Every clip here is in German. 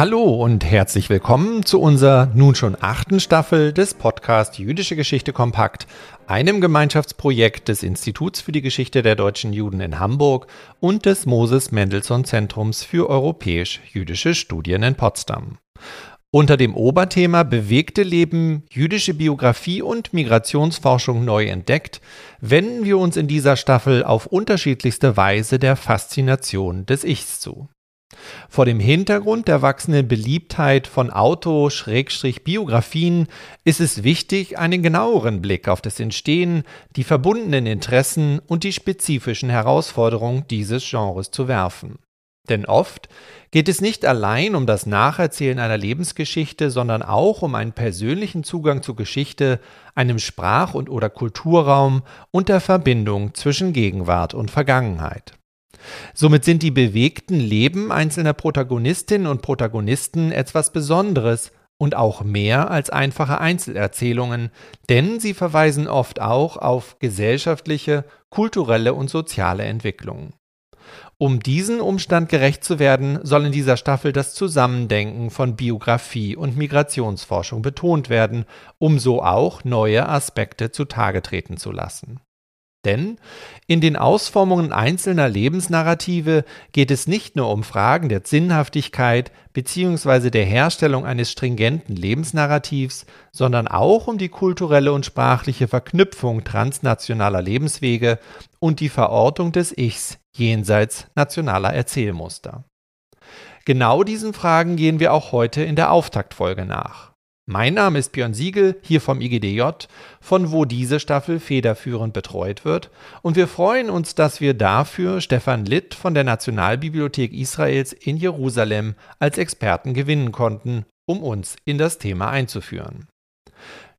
Hallo und herzlich willkommen zu unserer nun schon achten Staffel des Podcast Jüdische Geschichte Kompakt, einem Gemeinschaftsprojekt des Instituts für die Geschichte der deutschen Juden in Hamburg und des Moses Mendelssohn Zentrums für europäisch-jüdische Studien in Potsdam. Unter dem Oberthema Bewegte Leben, jüdische Biografie und Migrationsforschung neu entdeckt, wenden wir uns in dieser Staffel auf unterschiedlichste Weise der Faszination des Ichs zu. Vor dem Hintergrund der wachsenden Beliebtheit von Auto-Biografien ist es wichtig, einen genaueren Blick auf das Entstehen, die verbundenen Interessen und die spezifischen Herausforderungen dieses Genres zu werfen. Denn oft geht es nicht allein um das Nacherzählen einer Lebensgeschichte, sondern auch um einen persönlichen Zugang zur Geschichte, einem Sprach- und oder Kulturraum und der Verbindung zwischen Gegenwart und Vergangenheit. Somit sind die bewegten Leben einzelner Protagonistinnen und Protagonisten etwas Besonderes und auch mehr als einfache Einzelerzählungen, denn sie verweisen oft auch auf gesellschaftliche, kulturelle und soziale Entwicklungen. Um diesen Umstand gerecht zu werden, soll in dieser Staffel das Zusammendenken von Biografie und Migrationsforschung betont werden, um so auch neue Aspekte zutage treten zu lassen. Denn in den Ausformungen einzelner Lebensnarrative geht es nicht nur um Fragen der Sinnhaftigkeit bzw. der Herstellung eines stringenten Lebensnarrativs, sondern auch um die kulturelle und sprachliche Verknüpfung transnationaler Lebenswege und die Verortung des Ichs jenseits nationaler Erzählmuster. Genau diesen Fragen gehen wir auch heute in der Auftaktfolge nach. Mein Name ist Björn Siegel, hier vom IGDJ, von wo diese Staffel federführend betreut wird. Und wir freuen uns, dass wir dafür Stefan Litt von der Nationalbibliothek Israels in Jerusalem als Experten gewinnen konnten, um uns in das Thema einzuführen.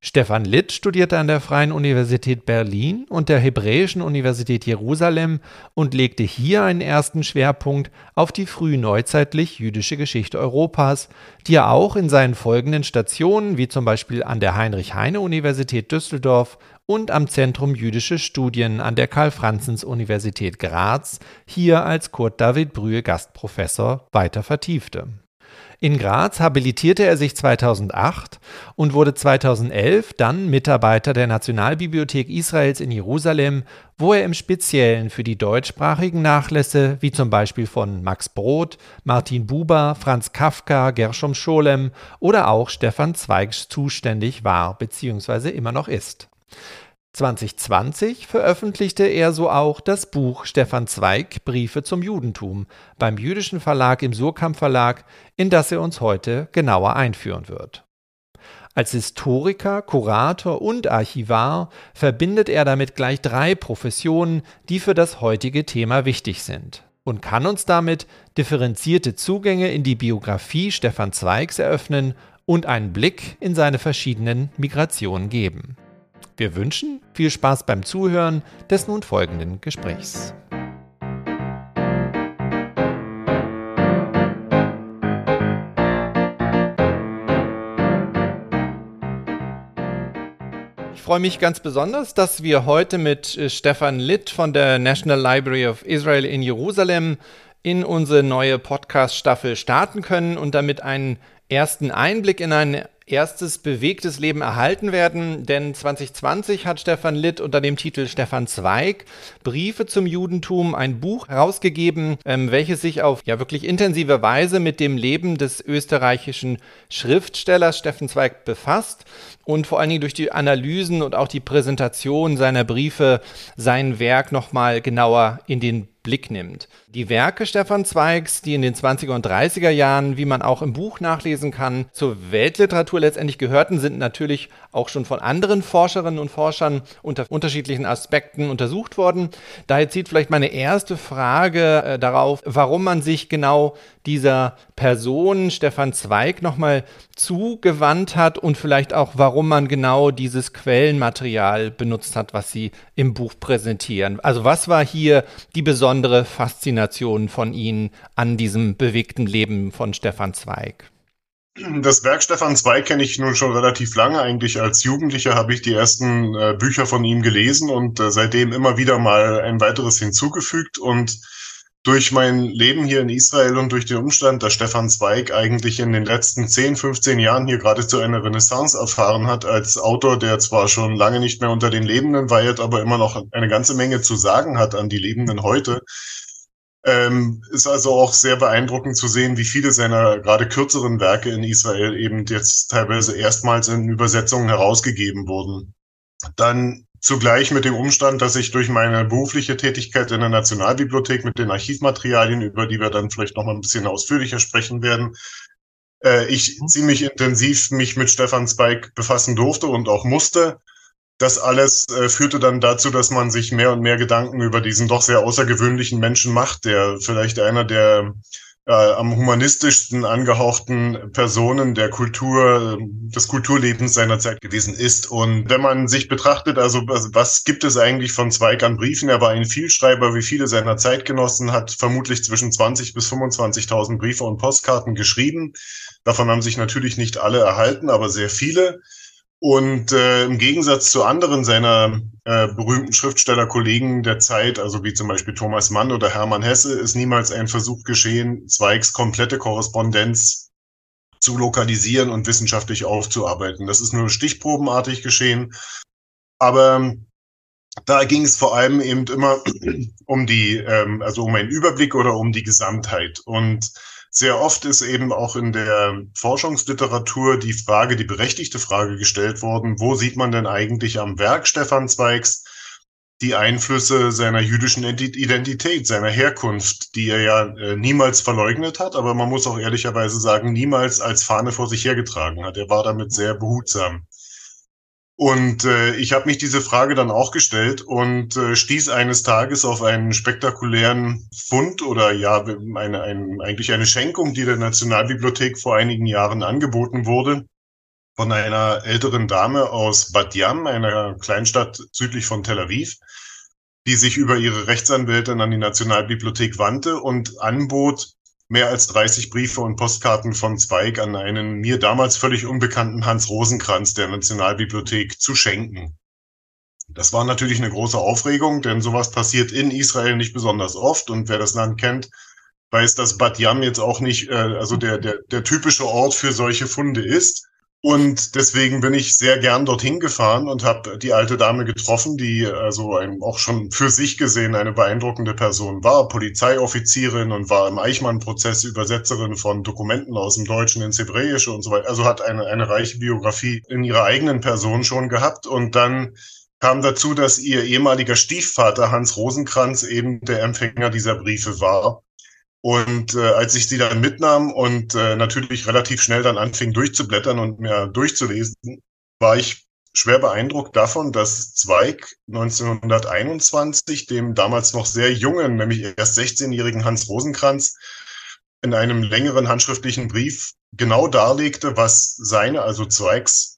Stefan Litt studierte an der Freien Universität Berlin und der Hebräischen Universität Jerusalem und legte hier einen ersten Schwerpunkt auf die frühneuzeitlich jüdische Geschichte Europas, die er auch in seinen folgenden Stationen, wie zum Beispiel an der Heinrich-Heine-Universität Düsseldorf und am Zentrum Jüdische Studien an der Karl-Franzens-Universität Graz, hier als Kurt David Brühe Gastprofessor weiter vertiefte. In Graz habilitierte er sich 2008 und wurde 2011 dann Mitarbeiter der Nationalbibliothek Israels in Jerusalem, wo er im Speziellen für die deutschsprachigen Nachlässe wie zum Beispiel von Max Brod, Martin Buber, Franz Kafka, Gershom Scholem oder auch Stefan Zweigs zuständig war bzw. immer noch ist. 2020 veröffentlichte er so auch das Buch Stefan Zweig Briefe zum Judentum beim jüdischen Verlag im Surkamp Verlag, in das er uns heute genauer einführen wird. Als Historiker, Kurator und Archivar verbindet er damit gleich drei Professionen, die für das heutige Thema wichtig sind und kann uns damit differenzierte Zugänge in die Biografie Stefan Zweigs eröffnen und einen Blick in seine verschiedenen Migrationen geben. Wir wünschen viel Spaß beim Zuhören des nun folgenden Gesprächs. Ich freue mich ganz besonders, dass wir heute mit äh, Stefan Litt von der National Library of Israel in Jerusalem in unsere neue Podcast-Staffel starten können und damit einen ersten Einblick in eine erstes bewegtes Leben erhalten werden, denn 2020 hat Stefan Litt unter dem Titel Stefan Zweig Briefe zum Judentum ein Buch herausgegeben, ähm, welches sich auf ja wirklich intensive Weise mit dem Leben des österreichischen Schriftstellers Stefan Zweig befasst und vor allen Dingen durch die Analysen und auch die Präsentation seiner Briefe sein Werk nochmal genauer in den Blick nimmt. Die Werke Stefan Zweigs, die in den 20er und 30er Jahren, wie man auch im Buch nachlesen kann, zur Weltliteratur letztendlich gehörten, sind natürlich auch schon von anderen Forscherinnen und Forschern unter unterschiedlichen Aspekten untersucht worden. Daher zieht vielleicht meine erste Frage äh, darauf, warum man sich genau dieser Person Stefan Zweig nochmal zugewandt hat und vielleicht auch, warum man genau dieses Quellenmaterial benutzt hat, was Sie im Buch präsentieren. Also was war hier die besondere Faszination von Ihnen an diesem bewegten Leben von Stefan Zweig? Das Werk Stefan Zweig kenne ich nun schon relativ lange. Eigentlich als Jugendlicher habe ich die ersten äh, Bücher von ihm gelesen und äh, seitdem immer wieder mal ein weiteres hinzugefügt. Und durch mein Leben hier in Israel und durch den Umstand, dass Stefan Zweig eigentlich in den letzten 10, 15 Jahren hier geradezu eine Renaissance erfahren hat als Autor, der zwar schon lange nicht mehr unter den Lebenden weilt, aber immer noch eine ganze Menge zu sagen hat an die Lebenden heute. Ähm, ist also auch sehr beeindruckend zu sehen, wie viele seiner gerade kürzeren Werke in Israel eben jetzt teilweise erstmals in Übersetzungen herausgegeben wurden. Dann Zugleich mit dem Umstand, dass ich durch meine berufliche Tätigkeit in der Nationalbibliothek mit den Archivmaterialien, über die wir dann vielleicht noch mal ein bisschen ausführlicher sprechen werden, äh, ich mhm. ziemlich intensiv mich mit Stefan Zweig befassen durfte und auch musste. Das alles äh, führte dann dazu, dass man sich mehr und mehr Gedanken über diesen doch sehr außergewöhnlichen Menschen macht, der vielleicht einer der äh, am humanistischsten angehauchten Personen der Kultur, des Kulturlebens seiner Zeit gewesen ist. Und wenn man sich betrachtet, also was gibt es eigentlich von Zweig an Briefen? Er war ein Vielschreiber, wie viele seiner Zeitgenossen, hat vermutlich zwischen 20 bis 25.000 Briefe und Postkarten geschrieben. Davon haben sich natürlich nicht alle erhalten, aber sehr viele. Und äh, im Gegensatz zu anderen seiner äh, berühmten Schriftstellerkollegen der Zeit, also wie zum Beispiel Thomas Mann oder Hermann Hesse, ist niemals ein Versuch geschehen, Zweigs komplette Korrespondenz zu lokalisieren und wissenschaftlich aufzuarbeiten. Das ist nur stichprobenartig geschehen. Aber da ging es vor allem eben immer um die, ähm, also um einen Überblick oder um die Gesamtheit. Und sehr oft ist eben auch in der Forschungsliteratur die Frage, die berechtigte Frage gestellt worden, wo sieht man denn eigentlich am Werk Stefan Zweigs die Einflüsse seiner jüdischen Identität, seiner Herkunft, die er ja äh, niemals verleugnet hat, aber man muss auch ehrlicherweise sagen, niemals als Fahne vor sich hergetragen hat. Er war damit sehr behutsam. Und äh, ich habe mich diese Frage dann auch gestellt und äh, stieß eines Tages auf einen spektakulären Fund oder ja, eine, ein, eigentlich eine Schenkung, die der Nationalbibliothek vor einigen Jahren angeboten wurde von einer älteren Dame aus Bat Yam, einer Kleinstadt südlich von Tel Aviv, die sich über ihre Rechtsanwältin an die Nationalbibliothek wandte und anbot, mehr als 30 Briefe und Postkarten von Zweig an einen mir damals völlig unbekannten Hans Rosenkranz der Nationalbibliothek zu schenken. Das war natürlich eine große Aufregung, denn sowas passiert in Israel nicht besonders oft und wer das Land kennt, weiß, dass Bat Yam jetzt auch nicht äh, also der, der, der typische Ort für solche Funde ist. Und deswegen bin ich sehr gern dorthin gefahren und habe die alte Dame getroffen, die also ein, auch schon für sich gesehen eine beeindruckende Person war, Polizeioffizierin und war im Eichmann-Prozess Übersetzerin von Dokumenten aus dem Deutschen ins Hebräische und so weiter. Also hat eine, eine reiche Biografie in ihrer eigenen Person schon gehabt. Und dann kam dazu, dass ihr ehemaliger Stiefvater Hans Rosenkranz eben der Empfänger dieser Briefe war und äh, als ich sie dann mitnahm und äh, natürlich relativ schnell dann anfing durchzublättern und mir durchzulesen, war ich schwer beeindruckt davon, dass Zweig 1921 dem damals noch sehr jungen, nämlich erst 16-jährigen Hans Rosenkranz in einem längeren handschriftlichen Brief genau darlegte, was seine, also Zweigs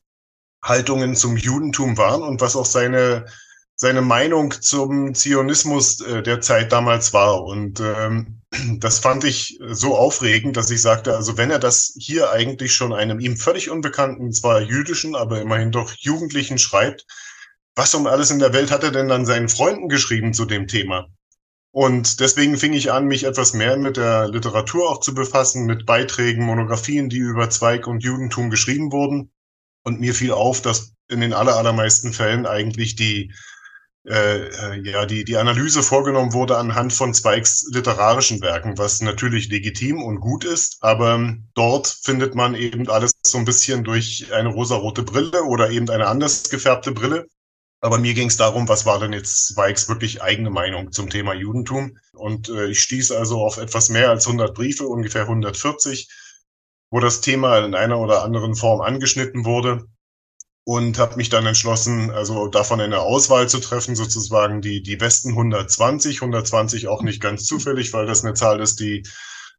Haltungen zum Judentum waren und was auch seine seine Meinung zum Zionismus äh, der Zeit damals war. Und ähm, das fand ich so aufregend, dass ich sagte, also wenn er das hier eigentlich schon einem ihm völlig unbekannten, zwar jüdischen, aber immerhin doch Jugendlichen schreibt, was um alles in der Welt hat er denn dann seinen Freunden geschrieben zu dem Thema? Und deswegen fing ich an, mich etwas mehr mit der Literatur auch zu befassen, mit Beiträgen, Monographien, die über Zweig und Judentum geschrieben wurden. Und mir fiel auf, dass in den allermeisten Fällen eigentlich die äh, äh, ja, die, die Analyse vorgenommen wurde anhand von Zweigs literarischen Werken, was natürlich legitim und gut ist, aber dort findet man eben alles so ein bisschen durch eine rosarote Brille oder eben eine anders gefärbte Brille. Aber mir ging es darum, was war denn jetzt Zweigs wirklich eigene Meinung zum Thema Judentum? Und äh, ich stieß also auf etwas mehr als 100 Briefe, ungefähr 140, wo das Thema in einer oder anderen Form angeschnitten wurde und habe mich dann entschlossen, also davon eine Auswahl zu treffen, sozusagen die, die besten 120, 120 auch nicht ganz zufällig, weil das eine Zahl ist, die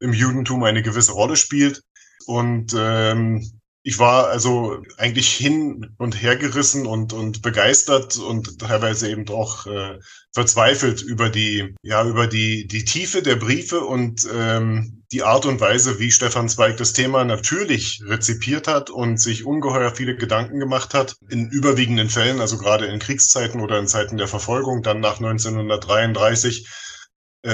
im Judentum eine gewisse Rolle spielt. Und ähm, ich war also eigentlich hin und her gerissen und, und begeistert und teilweise eben auch äh, verzweifelt über die, ja, über die, die Tiefe der Briefe und ähm, die Art und Weise, wie Stefan Zweig das Thema natürlich rezipiert hat und sich ungeheuer viele Gedanken gemacht hat. In überwiegenden Fällen, also gerade in Kriegszeiten oder in Zeiten der Verfolgung, dann nach 1933 äh,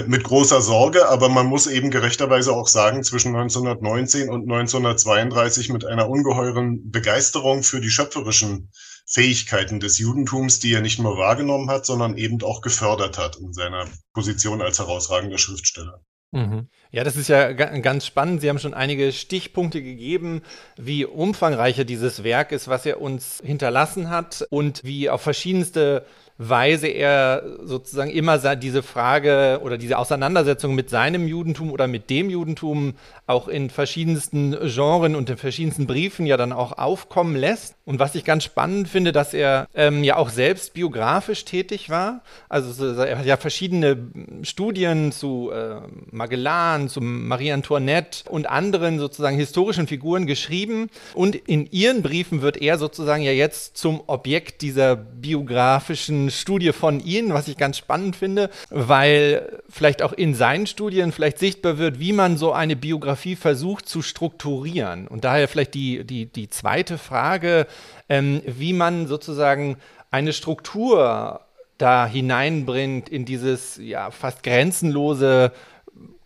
mit großer Sorge, aber man muss eben gerechterweise auch sagen, zwischen 1919 und 1932 mit einer ungeheuren Begeisterung für die schöpferischen Fähigkeiten des Judentums, die er nicht nur wahrgenommen hat, sondern eben auch gefördert hat in seiner Position als herausragender Schriftsteller. Mhm. Ja, das ist ja ganz spannend. Sie haben schon einige Stichpunkte gegeben, wie umfangreicher dieses Werk ist, was er uns hinterlassen hat und wie auf verschiedenste Weise er sozusagen immer diese Frage oder diese Auseinandersetzung mit seinem Judentum oder mit dem Judentum auch in verschiedensten Genren und in verschiedensten Briefen ja dann auch aufkommen lässt. Und was ich ganz spannend finde, dass er ähm, ja auch selbst biografisch tätig war. Also er hat ja verschiedene Studien zu äh, Magellan, zu Marie Antoinette und anderen sozusagen historischen Figuren geschrieben. Und in ihren Briefen wird er sozusagen ja jetzt zum Objekt dieser biografischen Studie von Ihnen, was ich ganz spannend finde, weil vielleicht auch in seinen Studien vielleicht sichtbar wird, wie man so eine Biografie versucht zu strukturieren. Und daher vielleicht die, die, die zweite Frage, ähm, wie man sozusagen eine Struktur da hineinbringt in dieses ja fast grenzenlose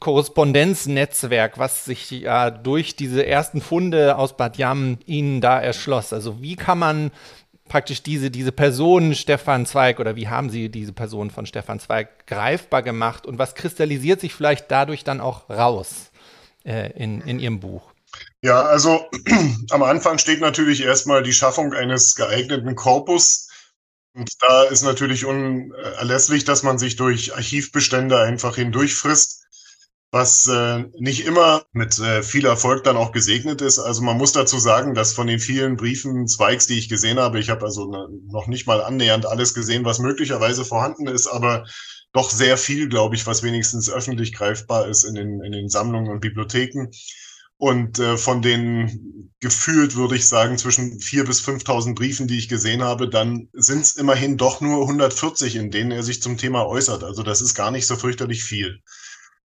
Korrespondenznetzwerk, was sich ja durch diese ersten Funde aus Bad Yam ihnen da erschloss. Also wie kann man praktisch diese, diese Person Stefan Zweig oder wie haben Sie diese Person von Stefan Zweig greifbar gemacht und was kristallisiert sich vielleicht dadurch dann auch raus äh, in, in Ihrem Buch? Ja, also am Anfang steht natürlich erstmal die Schaffung eines geeigneten Korpus. Und da ist natürlich unerlässlich, dass man sich durch Archivbestände einfach hindurchfrisst was äh, nicht immer mit äh, viel Erfolg dann auch gesegnet ist. Also man muss dazu sagen, dass von den vielen Briefen, Zweigs, die ich gesehen habe, ich habe also ne, noch nicht mal annähernd alles gesehen, was möglicherweise vorhanden ist, aber doch sehr viel, glaube ich, was wenigstens öffentlich greifbar ist in den, in den Sammlungen und Bibliotheken. Und äh, von den gefühlt, würde ich sagen, zwischen vier bis 5.000 Briefen, die ich gesehen habe, dann sind es immerhin doch nur 140, in denen er sich zum Thema äußert. Also das ist gar nicht so fürchterlich viel.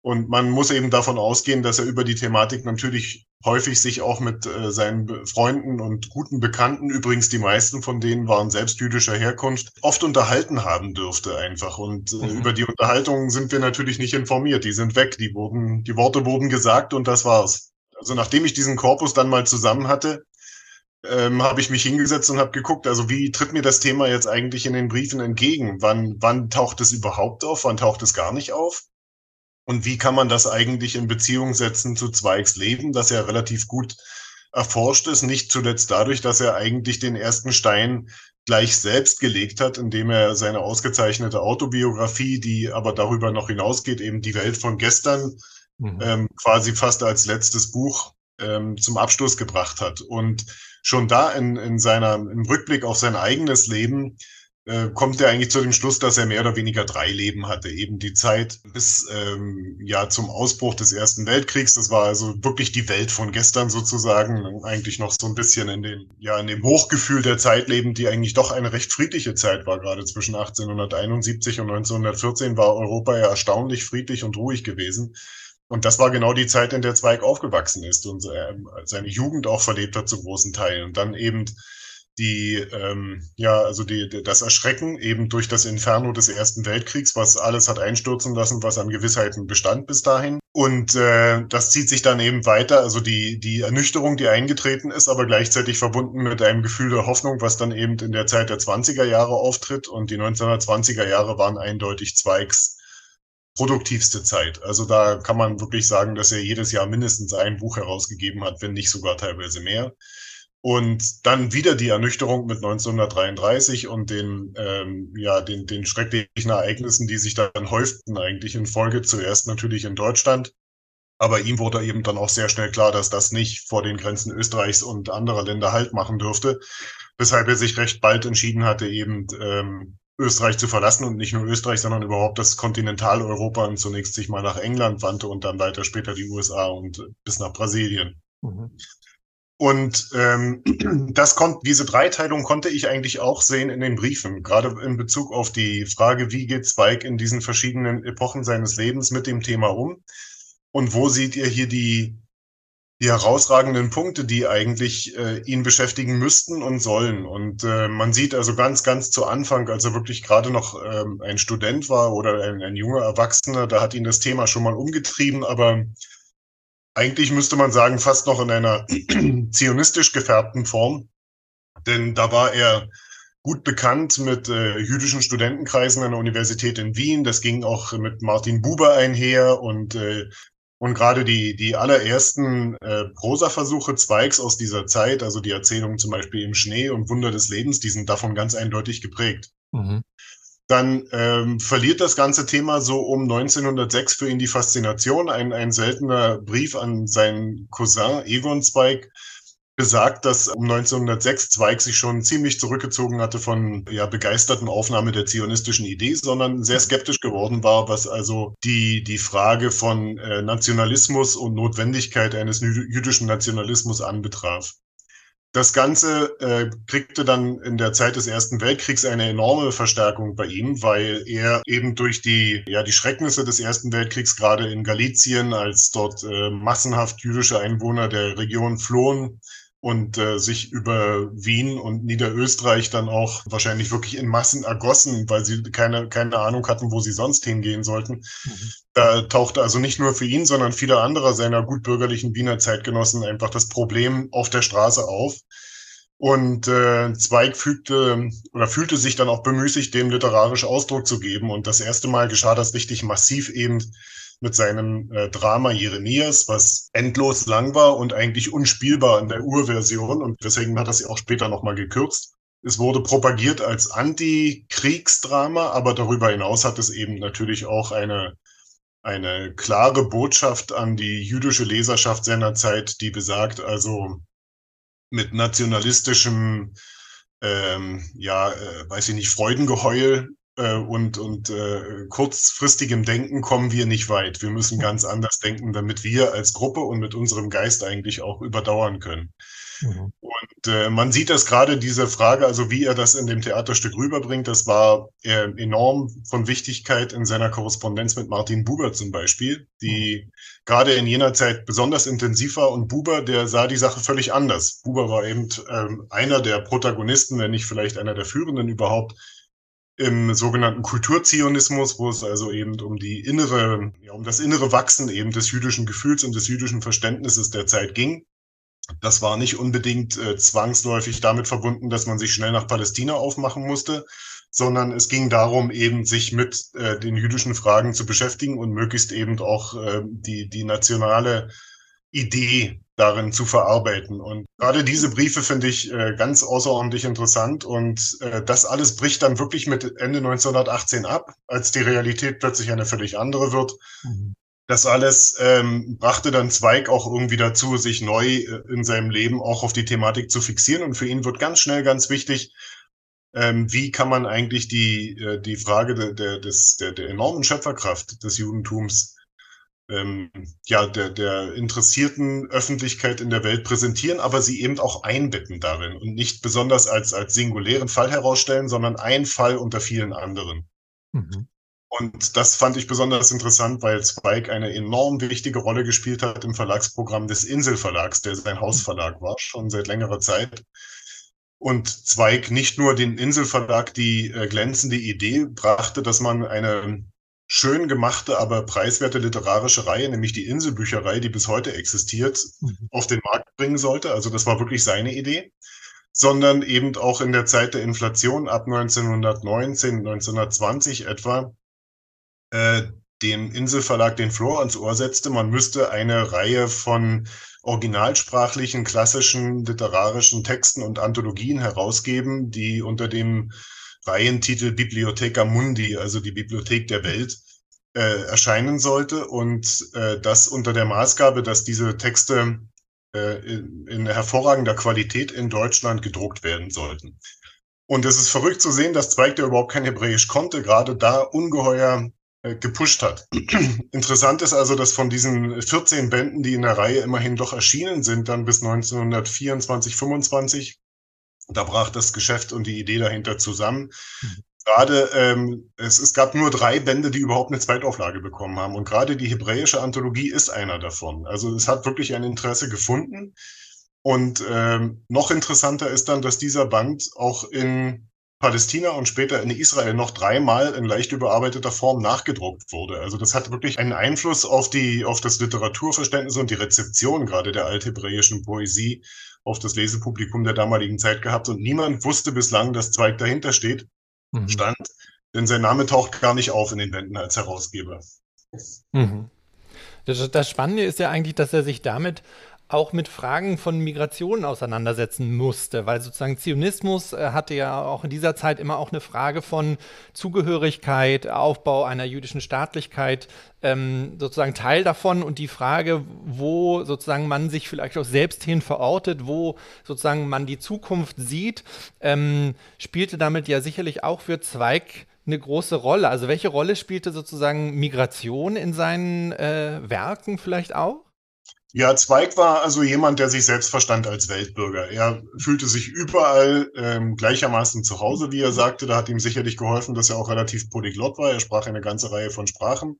Und man muss eben davon ausgehen, dass er über die Thematik natürlich häufig sich auch mit äh, seinen Freunden und guten Bekannten, übrigens die meisten von denen waren selbst jüdischer Herkunft, oft unterhalten haben dürfte einfach. Und äh, mhm. über die Unterhaltungen sind wir natürlich nicht informiert. Die sind weg. Die wurden, die Worte wurden gesagt und das war's. Also nachdem ich diesen Korpus dann mal zusammen hatte, ähm, habe ich mich hingesetzt und habe geguckt, also wie tritt mir das Thema jetzt eigentlich in den Briefen entgegen? Wann, wann taucht es überhaupt auf? Wann taucht es gar nicht auf? Und wie kann man das eigentlich in Beziehung setzen zu Zweigs Leben, das ja relativ gut erforscht ist, nicht zuletzt dadurch, dass er eigentlich den ersten Stein gleich selbst gelegt hat, indem er seine ausgezeichnete Autobiografie, die aber darüber noch hinausgeht, eben die Welt von gestern, mhm. ähm, quasi fast als letztes Buch ähm, zum Abschluss gebracht hat. Und schon da in, in seiner, im Rückblick auf sein eigenes Leben äh, kommt er eigentlich zu dem Schluss, dass er mehr oder weniger drei Leben hatte. Eben die Zeit bis ähm, ja zum Ausbruch des Ersten Weltkriegs. Das war also wirklich die Welt von gestern sozusagen. Eigentlich noch so ein bisschen in den ja in dem Hochgefühl der Zeit leben, die eigentlich doch eine recht friedliche Zeit war. Gerade zwischen 1871 und 1914 war Europa ja erstaunlich friedlich und ruhig gewesen. Und das war genau die Zeit, in der Zweig aufgewachsen ist und äh, seine Jugend auch verlebt hat zu großen Teilen. Und dann eben die, ähm, ja, also die, das Erschrecken eben durch das Inferno des Ersten Weltkriegs, was alles hat einstürzen lassen, was an Gewissheiten bestand bis dahin. Und äh, das zieht sich dann eben weiter, also die, die Ernüchterung, die eingetreten ist, aber gleichzeitig verbunden mit einem Gefühl der Hoffnung, was dann eben in der Zeit der 20er Jahre auftritt. Und die 1920er Jahre waren eindeutig Zweigs produktivste Zeit. Also da kann man wirklich sagen, dass er jedes Jahr mindestens ein Buch herausgegeben hat, wenn nicht sogar teilweise mehr. Und dann wieder die Ernüchterung mit 1933 und den, ähm, ja, den, den schrecklichen Ereignissen, die sich dann häuften eigentlich in Folge. Zuerst natürlich in Deutschland. Aber ihm wurde eben dann auch sehr schnell klar, dass das nicht vor den Grenzen Österreichs und anderer Länder Halt machen dürfte. Weshalb er sich recht bald entschieden hatte, eben ähm, Österreich zu verlassen und nicht nur Österreich, sondern überhaupt das Kontinentaleuropa und zunächst sich mal nach England wandte und dann weiter später die USA und bis nach Brasilien. Mhm. Und ähm, das konnte, diese Dreiteilung konnte ich eigentlich auch sehen in den Briefen, gerade in Bezug auf die Frage, wie geht Spike in diesen verschiedenen Epochen seines Lebens mit dem Thema um? Und wo seht ihr hier die, die herausragenden Punkte, die eigentlich äh, ihn beschäftigen müssten und sollen. Und äh, man sieht also ganz, ganz zu Anfang, als er wirklich gerade noch ähm, ein Student war oder ein, ein junger Erwachsener, da hat ihn das Thema schon mal umgetrieben, aber eigentlich müsste man sagen, fast noch in einer zionistisch gefärbten Form. Denn da war er gut bekannt mit äh, jüdischen Studentenkreisen an der Universität in Wien. Das ging auch mit Martin Buber einher und äh, und gerade die, die allerersten äh, Prosaversuche Zweigs aus dieser Zeit, also die Erzählungen zum Beispiel im Schnee und Wunder des Lebens, die sind davon ganz eindeutig geprägt. Mhm. Dann ähm, verliert das ganze Thema so um 1906 für ihn die Faszination. Ein, ein seltener Brief an seinen Cousin Egon Zweig besagt, dass um 1906 Zweig sich schon ziemlich zurückgezogen hatte von ja, begeisterten Aufnahme der zionistischen Idee, sondern sehr skeptisch geworden war, was also die, die Frage von äh, Nationalismus und Notwendigkeit eines jüdischen Nationalismus anbetraf. Das Ganze äh, kriegte dann in der Zeit des Ersten Weltkriegs eine enorme Verstärkung bei ihm, weil er eben durch die, ja, die Schrecknisse des Ersten Weltkriegs gerade in Galizien, als dort äh, massenhaft jüdische Einwohner der Region flohen, und äh, sich über Wien und Niederösterreich dann auch wahrscheinlich wirklich in Massen ergossen, weil sie keine, keine Ahnung hatten, wo sie sonst hingehen sollten. Mhm. Da tauchte also nicht nur für ihn, sondern viele andere seiner gutbürgerlichen Wiener Zeitgenossen einfach das Problem auf der Straße auf. Und äh, Zweig fügte oder fühlte sich dann auch bemüßigt, dem literarisch Ausdruck zu geben. Und das erste Mal geschah das richtig massiv eben mit seinem äh, Drama Jeremias, was endlos lang war und eigentlich unspielbar in der Urversion und deswegen hat er sie auch später nochmal gekürzt. Es wurde propagiert als Anti-Kriegsdrama, aber darüber hinaus hat es eben natürlich auch eine, eine klare Botschaft an die jüdische Leserschaft seiner Zeit, die besagt, also mit nationalistischem, ähm, ja, äh, weiß ich nicht, Freudengeheul äh, und, und äh, kurzfristigem Denken kommen wir nicht weit. Wir müssen ganz anders denken, damit wir als Gruppe und mit unserem Geist eigentlich auch überdauern können. Mhm. Und äh, man sieht das gerade, diese Frage, also wie er das in dem Theaterstück rüberbringt, das war äh, enorm von Wichtigkeit in seiner Korrespondenz mit Martin Buber zum Beispiel, die mhm. gerade in jener Zeit besonders intensiv war. Und Buber, der sah die Sache völlig anders. Buber war eben ähm, einer der Protagonisten, wenn nicht vielleicht einer der Führenden überhaupt im sogenannten Kulturzionismus, wo es also eben um die innere, ja, um das innere Wachsen eben des jüdischen Gefühls und des jüdischen Verständnisses der Zeit ging. Das war nicht unbedingt äh, zwangsläufig damit verbunden, dass man sich schnell nach Palästina aufmachen musste, sondern es ging darum, eben sich mit äh, den jüdischen Fragen zu beschäftigen und möglichst eben auch äh, die, die nationale Idee darin zu verarbeiten. Und gerade diese Briefe finde ich äh, ganz außerordentlich interessant. Und äh, das alles bricht dann wirklich mit Ende 1918 ab, als die Realität plötzlich eine völlig andere wird. Mhm. Das alles ähm, brachte dann Zweig auch irgendwie dazu, sich neu äh, in seinem Leben auch auf die Thematik zu fixieren. Und für ihn wird ganz schnell ganz wichtig, ähm, wie kann man eigentlich die, äh, die Frage de, de, des, der, der enormen Schöpferkraft des Judentums ähm, ja, der, der interessierten Öffentlichkeit in der Welt präsentieren, aber sie eben auch einbetten darin und nicht besonders als, als singulären Fall herausstellen, sondern ein Fall unter vielen anderen. Mhm. Und das fand ich besonders interessant, weil Zweig eine enorm wichtige Rolle gespielt hat im Verlagsprogramm des Inselverlags, der sein Hausverlag war, schon seit längerer Zeit. Und Zweig nicht nur den Inselverlag die äh, glänzende Idee brachte, dass man eine schön gemachte, aber preiswerte literarische Reihe, nämlich die Inselbücherei, die bis heute existiert, mhm. auf den Markt bringen sollte. Also das war wirklich seine Idee. Sondern eben auch in der Zeit der Inflation ab 1919, 1920 etwa, äh, dem Inselverlag den Flor ans Ohr setzte, man müsste eine Reihe von originalsprachlichen, klassischen literarischen Texten und Anthologien herausgeben, die unter dem Reihentitel Bibliotheca Mundi, also die Bibliothek der Welt, äh, erscheinen sollte und äh, das unter der Maßgabe, dass diese Texte äh, in, in hervorragender Qualität in Deutschland gedruckt werden sollten. Und es ist verrückt zu sehen, dass Zweig, der überhaupt kein Hebräisch konnte, gerade da ungeheuer äh, gepusht hat. Interessant ist also, dass von diesen 14 Bänden, die in der Reihe immerhin doch erschienen sind, dann bis 1924, 25, da brach das Geschäft und die Idee dahinter zusammen. Mhm. gerade, ähm, es, es gab nur drei Bände, die überhaupt eine Zweitauflage bekommen haben. Und gerade die hebräische Anthologie ist einer davon. Also es hat wirklich ein Interesse gefunden. Und ähm, noch interessanter ist dann, dass dieser Band auch in Palästina und später in Israel noch dreimal in leicht überarbeiteter Form nachgedruckt wurde. Also das hat wirklich einen Einfluss auf die, auf das Literaturverständnis und die Rezeption gerade der althebräischen Poesie auf das Lesepublikum der damaligen Zeit gehabt. Und niemand wusste bislang, dass Zweig dahinter steht, mhm. stand, denn sein Name taucht gar nicht auf in den Wänden als Herausgeber. Mhm. Das, das Spannende ist ja eigentlich, dass er sich damit auch mit Fragen von Migration auseinandersetzen musste, weil sozusagen Zionismus äh, hatte ja auch in dieser Zeit immer auch eine Frage von Zugehörigkeit, Aufbau einer jüdischen Staatlichkeit, ähm, sozusagen Teil davon und die Frage, wo sozusagen man sich vielleicht auch selbst hin verortet, wo sozusagen man die Zukunft sieht, ähm, spielte damit ja sicherlich auch für Zweig eine große Rolle. Also welche Rolle spielte sozusagen Migration in seinen äh, Werken vielleicht auch? Ja, Zweig war also jemand, der sich selbst verstand als Weltbürger. Er fühlte sich überall ähm, gleichermaßen zu Hause, wie er sagte. Da hat ihm sicherlich geholfen, dass er auch relativ polyglott war. Er sprach eine ganze Reihe von Sprachen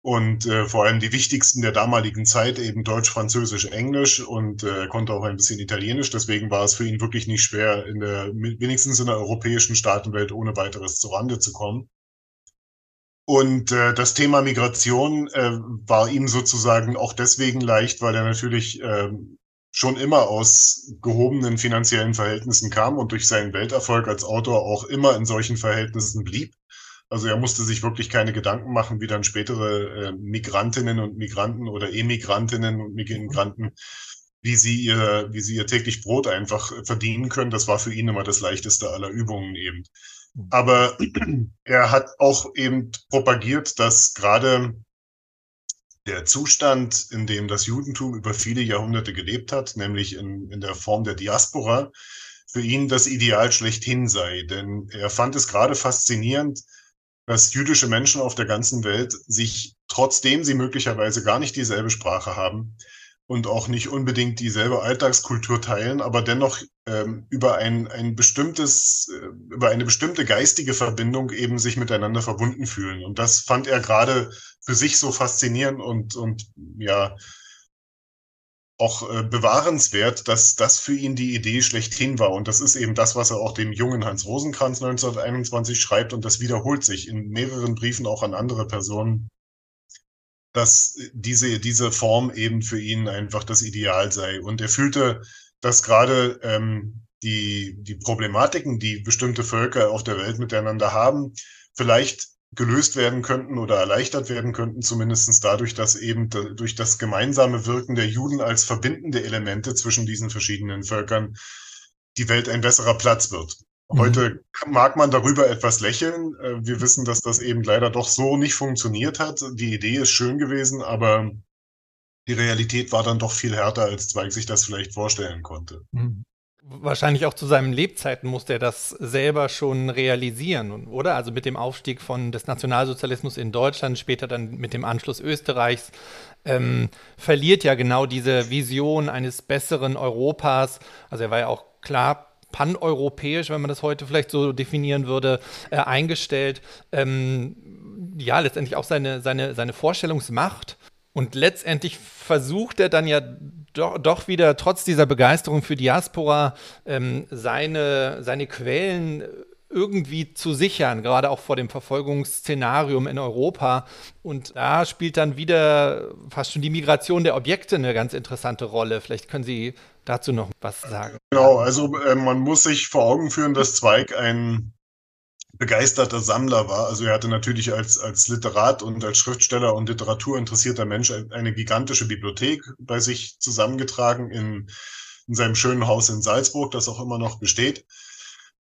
und äh, vor allem die wichtigsten der damaligen Zeit, eben Deutsch, Französisch, Englisch und äh, konnte auch ein bisschen Italienisch. Deswegen war es für ihn wirklich nicht schwer, in der, wenigstens in der europäischen Staatenwelt ohne weiteres zu Rande zu kommen. Und äh, das Thema Migration äh, war ihm sozusagen auch deswegen leicht, weil er natürlich äh, schon immer aus gehobenen finanziellen Verhältnissen kam und durch seinen Welterfolg als Autor auch immer in solchen Verhältnissen blieb. Also er musste sich wirklich keine Gedanken machen, wie dann spätere äh, Migrantinnen und Migranten oder Emigrantinnen und Migranten, wie sie ihr, wie sie ihr täglich Brot einfach verdienen können. Das war für ihn immer das leichteste aller Übungen eben. Aber er hat auch eben propagiert, dass gerade der Zustand, in dem das Judentum über viele Jahrhunderte gelebt hat, nämlich in, in der Form der Diaspora, für ihn das Ideal schlechthin sei. Denn er fand es gerade faszinierend, dass jüdische Menschen auf der ganzen Welt sich, trotzdem sie möglicherweise gar nicht dieselbe Sprache haben, und auch nicht unbedingt dieselbe Alltagskultur teilen, aber dennoch ähm, über ein, ein bestimmtes, äh, über eine bestimmte geistige Verbindung eben sich miteinander verbunden fühlen. Und das fand er gerade für sich so faszinierend und, und ja, auch äh, bewahrenswert, dass das für ihn die Idee schlechthin war. Und das ist eben das, was er auch dem jungen Hans Rosenkranz 1921 schreibt. Und das wiederholt sich in mehreren Briefen auch an andere Personen dass diese, diese Form eben für ihn einfach das Ideal sei. Und er fühlte, dass gerade ähm, die, die Problematiken, die bestimmte Völker auf der Welt miteinander haben, vielleicht gelöst werden könnten oder erleichtert werden könnten, zumindestens dadurch, dass eben durch das gemeinsame Wirken der Juden als verbindende Elemente zwischen diesen verschiedenen Völkern die Welt ein besserer Platz wird. Mhm. Heute mag man darüber etwas lächeln. Äh, wir wissen, dass das eben leider doch so nicht funktioniert hat. Die Idee ist schön gewesen, aber die Realität war dann doch viel härter, als Zweig sich das vielleicht vorstellen konnte. Mhm. Wahrscheinlich auch zu seinen Lebzeiten musste er das selber schon realisieren, oder? Also mit dem Aufstieg von des Nationalsozialismus in Deutschland, später dann mit dem Anschluss Österreichs, ähm, verliert ja genau diese Vision eines besseren Europas. Also er war ja auch klar paneuropäisch, wenn man das heute vielleicht so definieren würde, äh, eingestellt. Ähm, ja, letztendlich auch seine, seine, seine Vorstellungsmacht. Und letztendlich versucht er dann ja doch, doch wieder trotz dieser Begeisterung für Diaspora ähm, seine, seine Quellen irgendwie zu sichern, gerade auch vor dem Verfolgungsszenarium in Europa. Und da spielt dann wieder fast schon die Migration der Objekte eine ganz interessante Rolle. Vielleicht können Sie dazu noch was sagen. Genau, also äh, man muss sich vor Augen führen, dass Zweig ein begeisterter Sammler war. Also er hatte natürlich als, als Literat und als Schriftsteller und literaturinteressierter Mensch eine gigantische Bibliothek bei sich zusammengetragen in, in seinem schönen Haus in Salzburg, das auch immer noch besteht.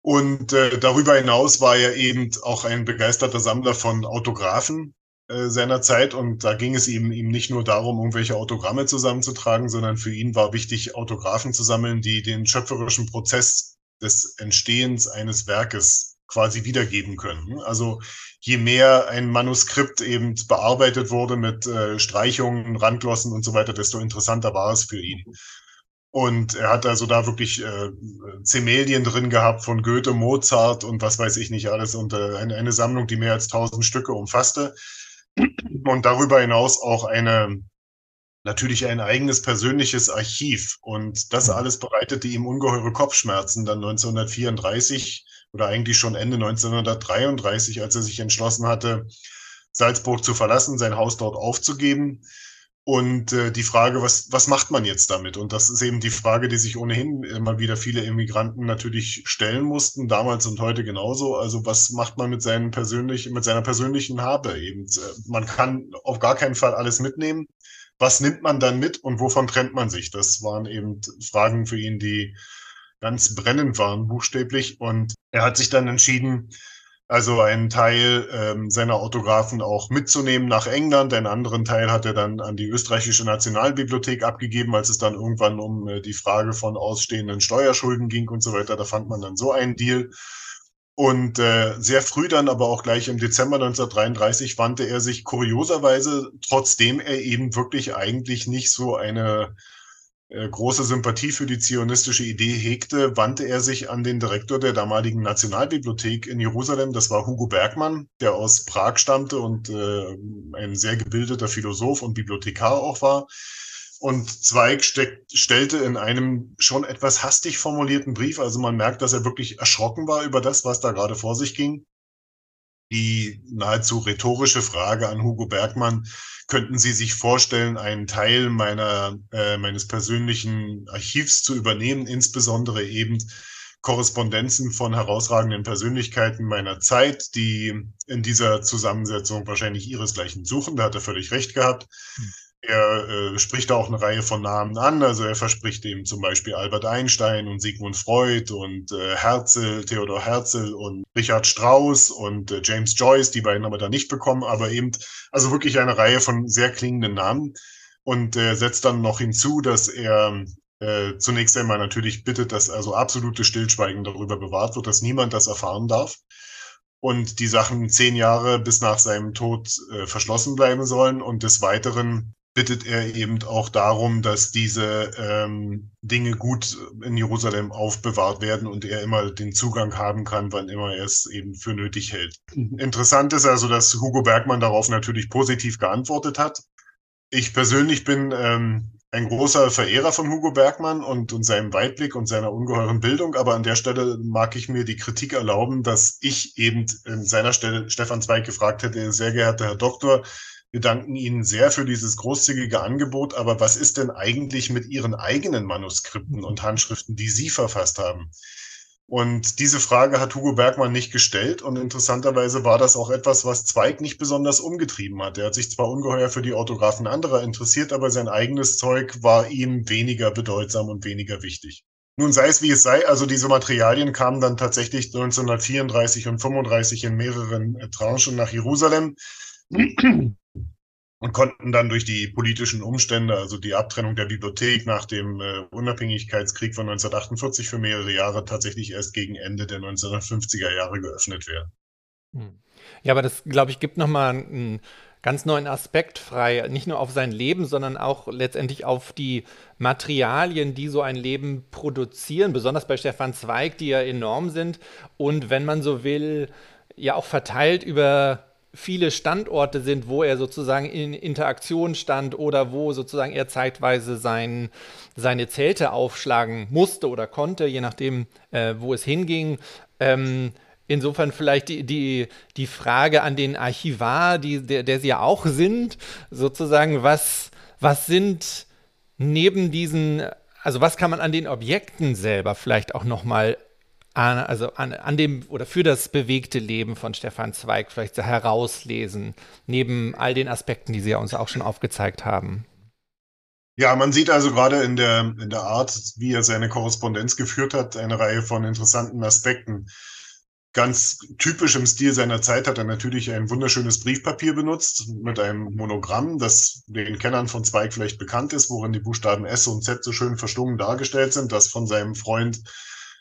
Und äh, darüber hinaus war er eben auch ein begeisterter Sammler von Autographen äh, seiner Zeit. Und da ging es ihm, ihm nicht nur darum, irgendwelche Autogramme zusammenzutragen, sondern für ihn war wichtig, Autographen zu sammeln, die den schöpferischen Prozess des Entstehens eines Werkes quasi wiedergeben können. Also je mehr ein Manuskript eben bearbeitet wurde mit äh, Streichungen, Randglossen und so weiter, desto interessanter war es für ihn. Und er hat also da wirklich äh, Zemelien drin gehabt von Goethe, Mozart und was weiß ich nicht alles. Und äh, eine, eine Sammlung, die mehr als tausend Stücke umfasste. Und darüber hinaus auch eine, natürlich ein eigenes persönliches Archiv. Und das alles bereitete ihm ungeheure Kopfschmerzen dann 1934 oder eigentlich schon Ende 1933, als er sich entschlossen hatte, Salzburg zu verlassen, sein Haus dort aufzugeben und äh, die Frage, was, was macht man jetzt damit? Und das ist eben die Frage, die sich ohnehin immer wieder viele Immigranten natürlich stellen mussten, damals und heute genauso. Also was macht man mit, seinen persönlich, mit seiner persönlichen Habe eben? Äh, man kann auf gar keinen Fall alles mitnehmen. Was nimmt man dann mit und wovon trennt man sich? Das waren eben Fragen für ihn, die ganz brennend waren, buchstäblich. Und er hat sich dann entschieden, also einen Teil ähm, seiner Autographen auch mitzunehmen nach England. Einen anderen Teil hat er dann an die österreichische Nationalbibliothek abgegeben, als es dann irgendwann um äh, die Frage von ausstehenden Steuerschulden ging und so weiter. Da fand man dann so einen Deal. Und äh, sehr früh dann, aber auch gleich im Dezember 1933, wandte er sich kurioserweise, trotzdem er eben wirklich eigentlich nicht so eine große Sympathie für die zionistische Idee hegte, wandte er sich an den Direktor der damaligen Nationalbibliothek in Jerusalem. Das war Hugo Bergmann, der aus Prag stammte und äh, ein sehr gebildeter Philosoph und Bibliothekar auch war. Und Zweig stellte in einem schon etwas hastig formulierten Brief, also man merkt, dass er wirklich erschrocken war über das, was da gerade vor sich ging, die nahezu rhetorische Frage an Hugo Bergmann, könnten Sie sich vorstellen, einen Teil meiner, äh, meines persönlichen Archivs zu übernehmen, insbesondere eben Korrespondenzen von herausragenden Persönlichkeiten meiner Zeit, die in dieser Zusammensetzung wahrscheinlich ihresgleichen suchen. Da hat er völlig recht gehabt. Hm. Er äh, spricht auch eine Reihe von Namen an. Also er verspricht eben zum Beispiel Albert Einstein und Sigmund Freud und äh, Herzl, Theodor Herzl und Richard Strauss und äh, James Joyce. Die beiden haben wir da nicht bekommen, aber eben also wirklich eine Reihe von sehr klingenden Namen. Und äh, setzt dann noch hinzu, dass er äh, zunächst einmal natürlich bittet, dass also absolute Stillschweigen darüber bewahrt wird, dass niemand das erfahren darf und die Sachen zehn Jahre bis nach seinem Tod äh, verschlossen bleiben sollen und des Weiteren bittet er eben auch darum, dass diese ähm, Dinge gut in Jerusalem aufbewahrt werden und er immer den Zugang haben kann, wann immer er es eben für nötig hält. Mhm. Interessant ist also, dass Hugo Bergmann darauf natürlich positiv geantwortet hat. Ich persönlich bin ähm, ein großer Verehrer von Hugo Bergmann und, und seinem Weitblick und seiner ungeheuren Bildung, aber an der Stelle mag ich mir die Kritik erlauben, dass ich eben in seiner Stelle Stefan Zweig gefragt hätte, sehr geehrter Herr Doktor, wir danken Ihnen sehr für dieses großzügige Angebot, aber was ist denn eigentlich mit Ihren eigenen Manuskripten und Handschriften, die Sie verfasst haben? Und diese Frage hat Hugo Bergmann nicht gestellt und interessanterweise war das auch etwas, was Zweig nicht besonders umgetrieben hat. Er hat sich zwar ungeheuer für die Autographen anderer interessiert, aber sein eigenes Zeug war ihm weniger bedeutsam und weniger wichtig. Nun sei es wie es sei, also diese Materialien kamen dann tatsächlich 1934 und 35 in mehreren Tranchen nach Jerusalem und konnten dann durch die politischen Umstände, also die Abtrennung der Bibliothek nach dem äh, Unabhängigkeitskrieg von 1948 für mehrere Jahre tatsächlich erst gegen Ende der 1950er Jahre geöffnet werden. Hm. Ja, aber das, glaube ich, gibt nochmal einen ganz neuen Aspekt frei, nicht nur auf sein Leben, sondern auch letztendlich auf die Materialien, die so ein Leben produzieren, besonders bei Stefan Zweig, die ja enorm sind und wenn man so will, ja auch verteilt über viele Standorte sind, wo er sozusagen in Interaktion stand oder wo sozusagen er zeitweise sein, seine Zelte aufschlagen musste oder konnte, je nachdem, äh, wo es hinging. Ähm, insofern vielleicht die, die, die Frage an den Archivar, die, der, der sie ja auch sind, sozusagen, was, was sind neben diesen, also was kann man an den Objekten selber vielleicht auch nochmal an, also an, an dem oder für das bewegte Leben von Stefan Zweig vielleicht herauslesen, neben all den Aspekten, die Sie ja uns auch schon aufgezeigt haben? Ja, man sieht also gerade in der, in der Art, wie er seine Korrespondenz geführt hat, eine Reihe von interessanten Aspekten. Ganz typisch im Stil seiner Zeit hat er natürlich ein wunderschönes Briefpapier benutzt mit einem Monogramm, das den Kennern von Zweig vielleicht bekannt ist, worin die Buchstaben S und Z so schön verschlungen dargestellt sind, das von seinem Freund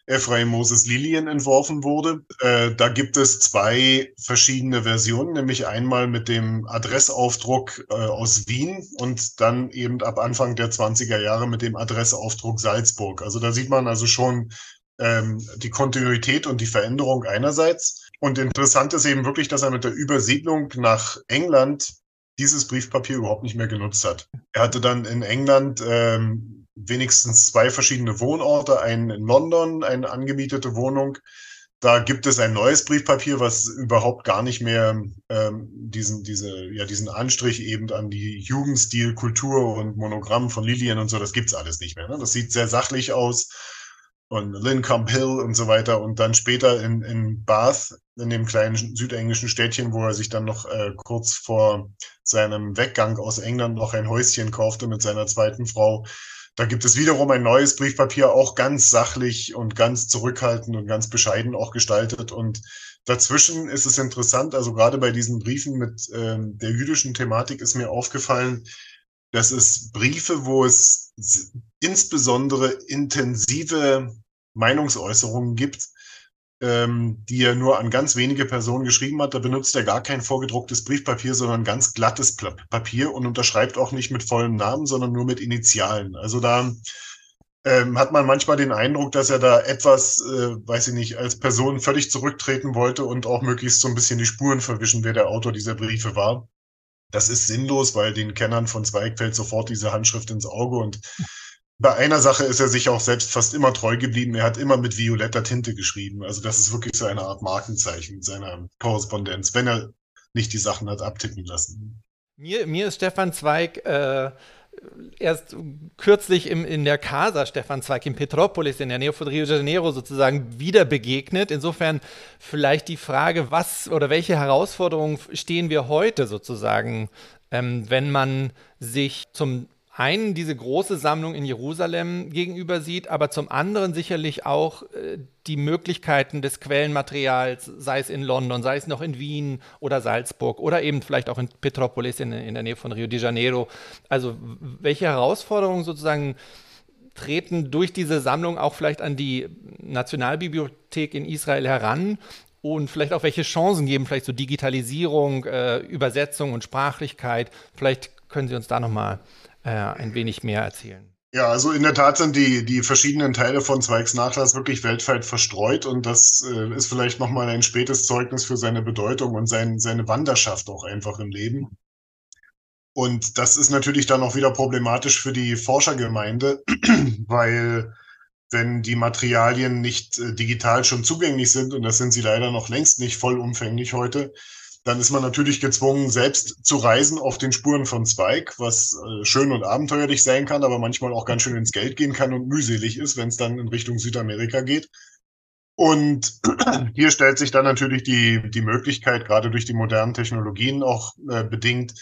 Ephraim Moses Lilien entworfen wurde. Äh, da gibt es zwei verschiedene Versionen, nämlich einmal mit dem Adressaufdruck äh, aus Wien und dann eben ab Anfang der 20er Jahre mit dem Adressaufdruck Salzburg. Also da sieht man also schon ähm, die Kontinuität und die Veränderung einerseits. Und interessant ist eben wirklich, dass er mit der Übersiedlung nach England dieses Briefpapier überhaupt nicht mehr genutzt hat. Er hatte dann in England ähm, wenigstens zwei verschiedene Wohnorte, einen in London, eine angemietete Wohnung. Da gibt es ein neues Briefpapier, was überhaupt gar nicht mehr ähm, diesen, diese, ja, diesen Anstrich eben an die Jugendstil, Kultur und Monogramm von Lilien und so, das gibt's alles nicht mehr. Ne? Das sieht sehr sachlich aus und Lincombe Hill und so weiter. Und dann später in, in Bath, in dem kleinen südenglischen Städtchen, wo er sich dann noch äh, kurz vor seinem Weggang aus England noch ein Häuschen kaufte mit seiner zweiten Frau. Da gibt es wiederum ein neues Briefpapier, auch ganz sachlich und ganz zurückhaltend und ganz bescheiden auch gestaltet. Und dazwischen ist es interessant, also gerade bei diesen Briefen mit ähm, der jüdischen Thematik ist mir aufgefallen, dass es Briefe, wo es insbesondere intensive Meinungsäußerungen gibt, ähm, die er nur an ganz wenige Personen geschrieben hat. Da benutzt er gar kein vorgedrucktes Briefpapier, sondern ganz glattes Papier und unterschreibt auch nicht mit vollem Namen, sondern nur mit Initialen. Also da ähm, hat man manchmal den Eindruck, dass er da etwas, äh, weiß ich nicht, als Person völlig zurücktreten wollte und auch möglichst so ein bisschen die Spuren verwischen, wer der Autor dieser Briefe war. Das ist sinnlos, weil den Kennern von Zweig fällt sofort diese Handschrift ins Auge und bei einer Sache ist er sich auch selbst fast immer treu geblieben. Er hat immer mit violetter Tinte geschrieben. Also das ist wirklich so eine Art Markenzeichen seiner Korrespondenz, wenn er nicht die Sachen hat abtippen lassen. Mir, mir ist Stefan Zweig äh, erst kürzlich im, in der Casa Stefan Zweig in Petropolis in der Nähe von Rio de Janeiro sozusagen wieder begegnet. Insofern vielleicht die Frage, was oder welche Herausforderungen stehen wir heute sozusagen, ähm, wenn man sich zum einen diese große Sammlung in Jerusalem gegenüber sieht, aber zum anderen sicherlich auch äh, die Möglichkeiten des Quellenmaterials, sei es in London, sei es noch in Wien oder Salzburg oder eben vielleicht auch in Petropolis in, in der Nähe von Rio de Janeiro. Also welche Herausforderungen sozusagen treten durch diese Sammlung auch vielleicht an die Nationalbibliothek in Israel heran und vielleicht auch welche Chancen geben, vielleicht so Digitalisierung, äh, Übersetzung und Sprachlichkeit. Vielleicht können Sie uns da nochmal äh, ein wenig mehr erzählen. Ja, also in der Tat sind die, die verschiedenen Teile von Zweigs Nachlass wirklich weltweit verstreut und das äh, ist vielleicht nochmal ein spätes Zeugnis für seine Bedeutung und sein, seine Wanderschaft auch einfach im Leben. Und das ist natürlich dann auch wieder problematisch für die Forschergemeinde, weil wenn die Materialien nicht äh, digital schon zugänglich sind, und das sind sie leider noch längst nicht vollumfänglich heute, dann ist man natürlich gezwungen, selbst zu reisen auf den Spuren von Spike, was äh, schön und abenteuerlich sein kann, aber manchmal auch ganz schön ins Geld gehen kann und mühselig ist, wenn es dann in Richtung Südamerika geht. Und hier stellt sich dann natürlich die, die Möglichkeit, gerade durch die modernen Technologien auch äh, bedingt,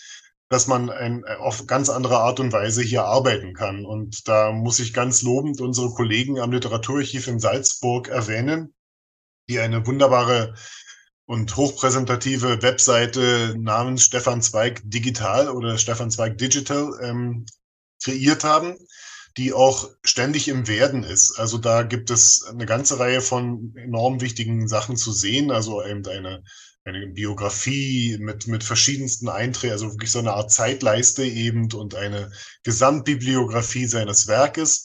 dass man ein, auf ganz andere Art und Weise hier arbeiten kann. Und da muss ich ganz lobend unsere Kollegen am Literaturarchiv in Salzburg erwähnen, die eine wunderbare und hochpräsentative Webseite namens Stefan Zweig Digital oder Stefan Zweig Digital ähm, kreiert haben, die auch ständig im Werden ist. Also da gibt es eine ganze Reihe von enorm wichtigen Sachen zu sehen, also eben eine, eine Biografie mit, mit verschiedensten Einträgen, also wirklich so eine Art Zeitleiste eben und eine Gesamtbibliografie seines Werkes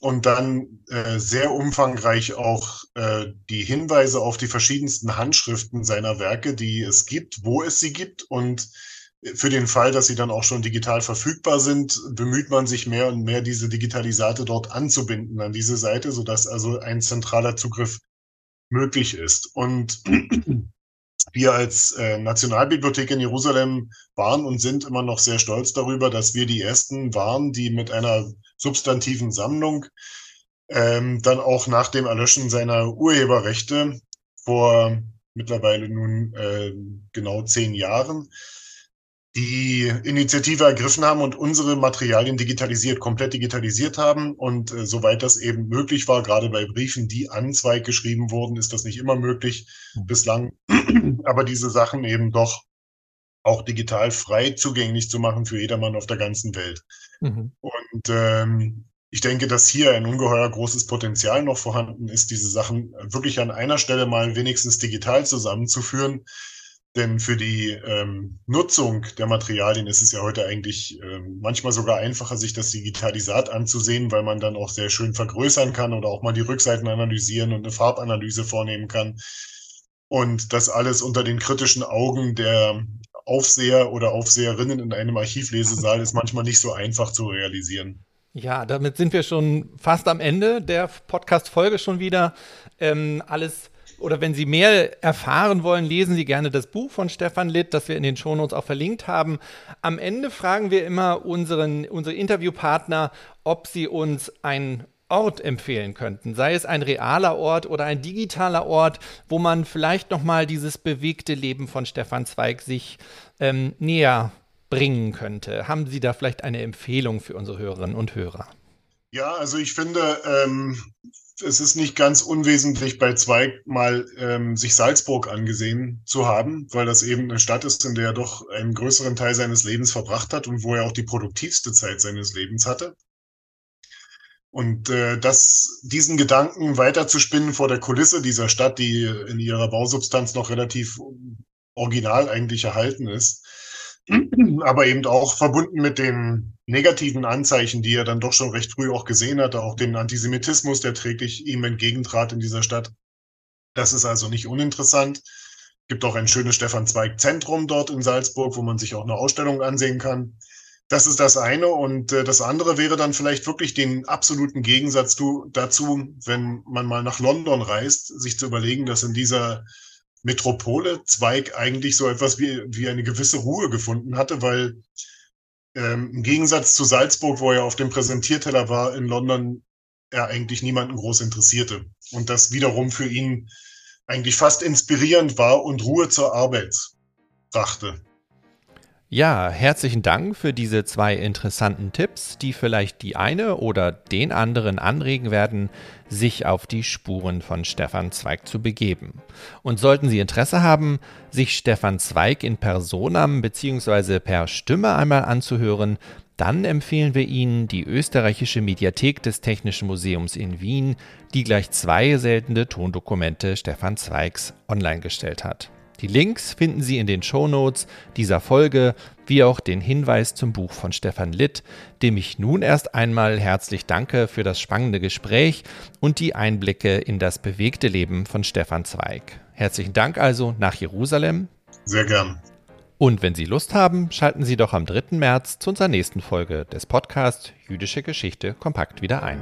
und dann äh, sehr umfangreich auch äh, die Hinweise auf die verschiedensten Handschriften seiner Werke, die es gibt, wo es sie gibt und für den Fall, dass sie dann auch schon digital verfügbar sind, bemüht man sich mehr und mehr, diese Digitalisate dort anzubinden an diese Seite, sodass also ein zentraler Zugriff möglich ist. Und wir als äh, Nationalbibliothek in Jerusalem waren und sind immer noch sehr stolz darüber, dass wir die ersten waren, die mit einer substantiven Sammlung ähm, dann auch nach dem Erlöschen seiner Urheberrechte vor mittlerweile nun äh, genau zehn Jahren die Initiative ergriffen haben und unsere Materialien digitalisiert, komplett digitalisiert haben. Und äh, soweit das eben möglich war, gerade bei Briefen, die an Zweig geschrieben wurden, ist das nicht immer möglich mhm. bislang. Aber diese Sachen eben doch auch digital frei zugänglich zu machen für jedermann auf der ganzen Welt. Mhm. Und ähm, ich denke, dass hier ein ungeheuer großes Potenzial noch vorhanden ist, diese Sachen wirklich an einer Stelle mal wenigstens digital zusammenzuführen. Denn für die ähm, Nutzung der Materialien ist es ja heute eigentlich ähm, manchmal sogar einfacher, sich das Digitalisat anzusehen, weil man dann auch sehr schön vergrößern kann oder auch mal die Rückseiten analysieren und eine Farbanalyse vornehmen kann. Und das alles unter den kritischen Augen der Aufseher oder Aufseherinnen in einem Archivlesesaal ist manchmal nicht so einfach zu realisieren. Ja, damit sind wir schon fast am Ende der Podcast-Folge schon wieder. Ähm, alles oder wenn Sie mehr erfahren wollen, lesen Sie gerne das Buch von Stefan Litt, das wir in den Shownotes auch verlinkt haben. Am Ende fragen wir immer unseren, unsere Interviewpartner, ob sie uns ein Ort empfehlen könnten, sei es ein realer Ort oder ein digitaler Ort, wo man vielleicht noch mal dieses bewegte Leben von Stefan Zweig sich ähm, näher bringen könnte. Haben Sie da vielleicht eine Empfehlung für unsere Hörerinnen und Hörer? Ja, also ich finde, ähm, es ist nicht ganz unwesentlich bei Zweig mal ähm, sich Salzburg angesehen zu haben, weil das eben eine Stadt ist, in der er doch einen größeren Teil seines Lebens verbracht hat und wo er auch die produktivste Zeit seines Lebens hatte. Und äh, das, diesen Gedanken weiterzuspinnen vor der Kulisse dieser Stadt, die in ihrer Bausubstanz noch relativ original eigentlich erhalten ist, aber eben auch verbunden mit den negativen Anzeichen, die er dann doch schon recht früh auch gesehen hatte, auch den Antisemitismus, der täglich ihm entgegentrat in dieser Stadt. Das ist also nicht uninteressant. Gibt auch ein schönes Stefan Zweig Zentrum dort in Salzburg, wo man sich auch eine Ausstellung ansehen kann. Das ist das eine. Und äh, das andere wäre dann vielleicht wirklich den absoluten Gegensatz dazu, wenn man mal nach London reist, sich zu überlegen, dass in dieser Metropole Zweig eigentlich so etwas wie, wie eine gewisse Ruhe gefunden hatte, weil ähm, im Gegensatz zu Salzburg, wo er auf dem Präsentierteller war, in London er eigentlich niemanden groß interessierte. Und das wiederum für ihn eigentlich fast inspirierend war und Ruhe zur Arbeit brachte. Ja, herzlichen Dank für diese zwei interessanten Tipps, die vielleicht die eine oder den anderen anregen werden, sich auf die Spuren von Stefan Zweig zu begeben. Und sollten Sie Interesse haben, sich Stefan Zweig in Personam bzw. per Stimme einmal anzuhören, dann empfehlen wir Ihnen die österreichische Mediathek des Technischen Museums in Wien, die gleich zwei seltene Tondokumente Stefan Zweigs online gestellt hat. Die Links finden Sie in den Shownotes dieser Folge, wie auch den Hinweis zum Buch von Stefan Litt, dem ich nun erst einmal herzlich danke für das spannende Gespräch und die Einblicke in das bewegte Leben von Stefan Zweig. Herzlichen Dank also nach Jerusalem. Sehr gern. Und wenn Sie Lust haben, schalten Sie doch am 3. März zu unserer nächsten Folge des Podcasts Jüdische Geschichte kompakt wieder ein.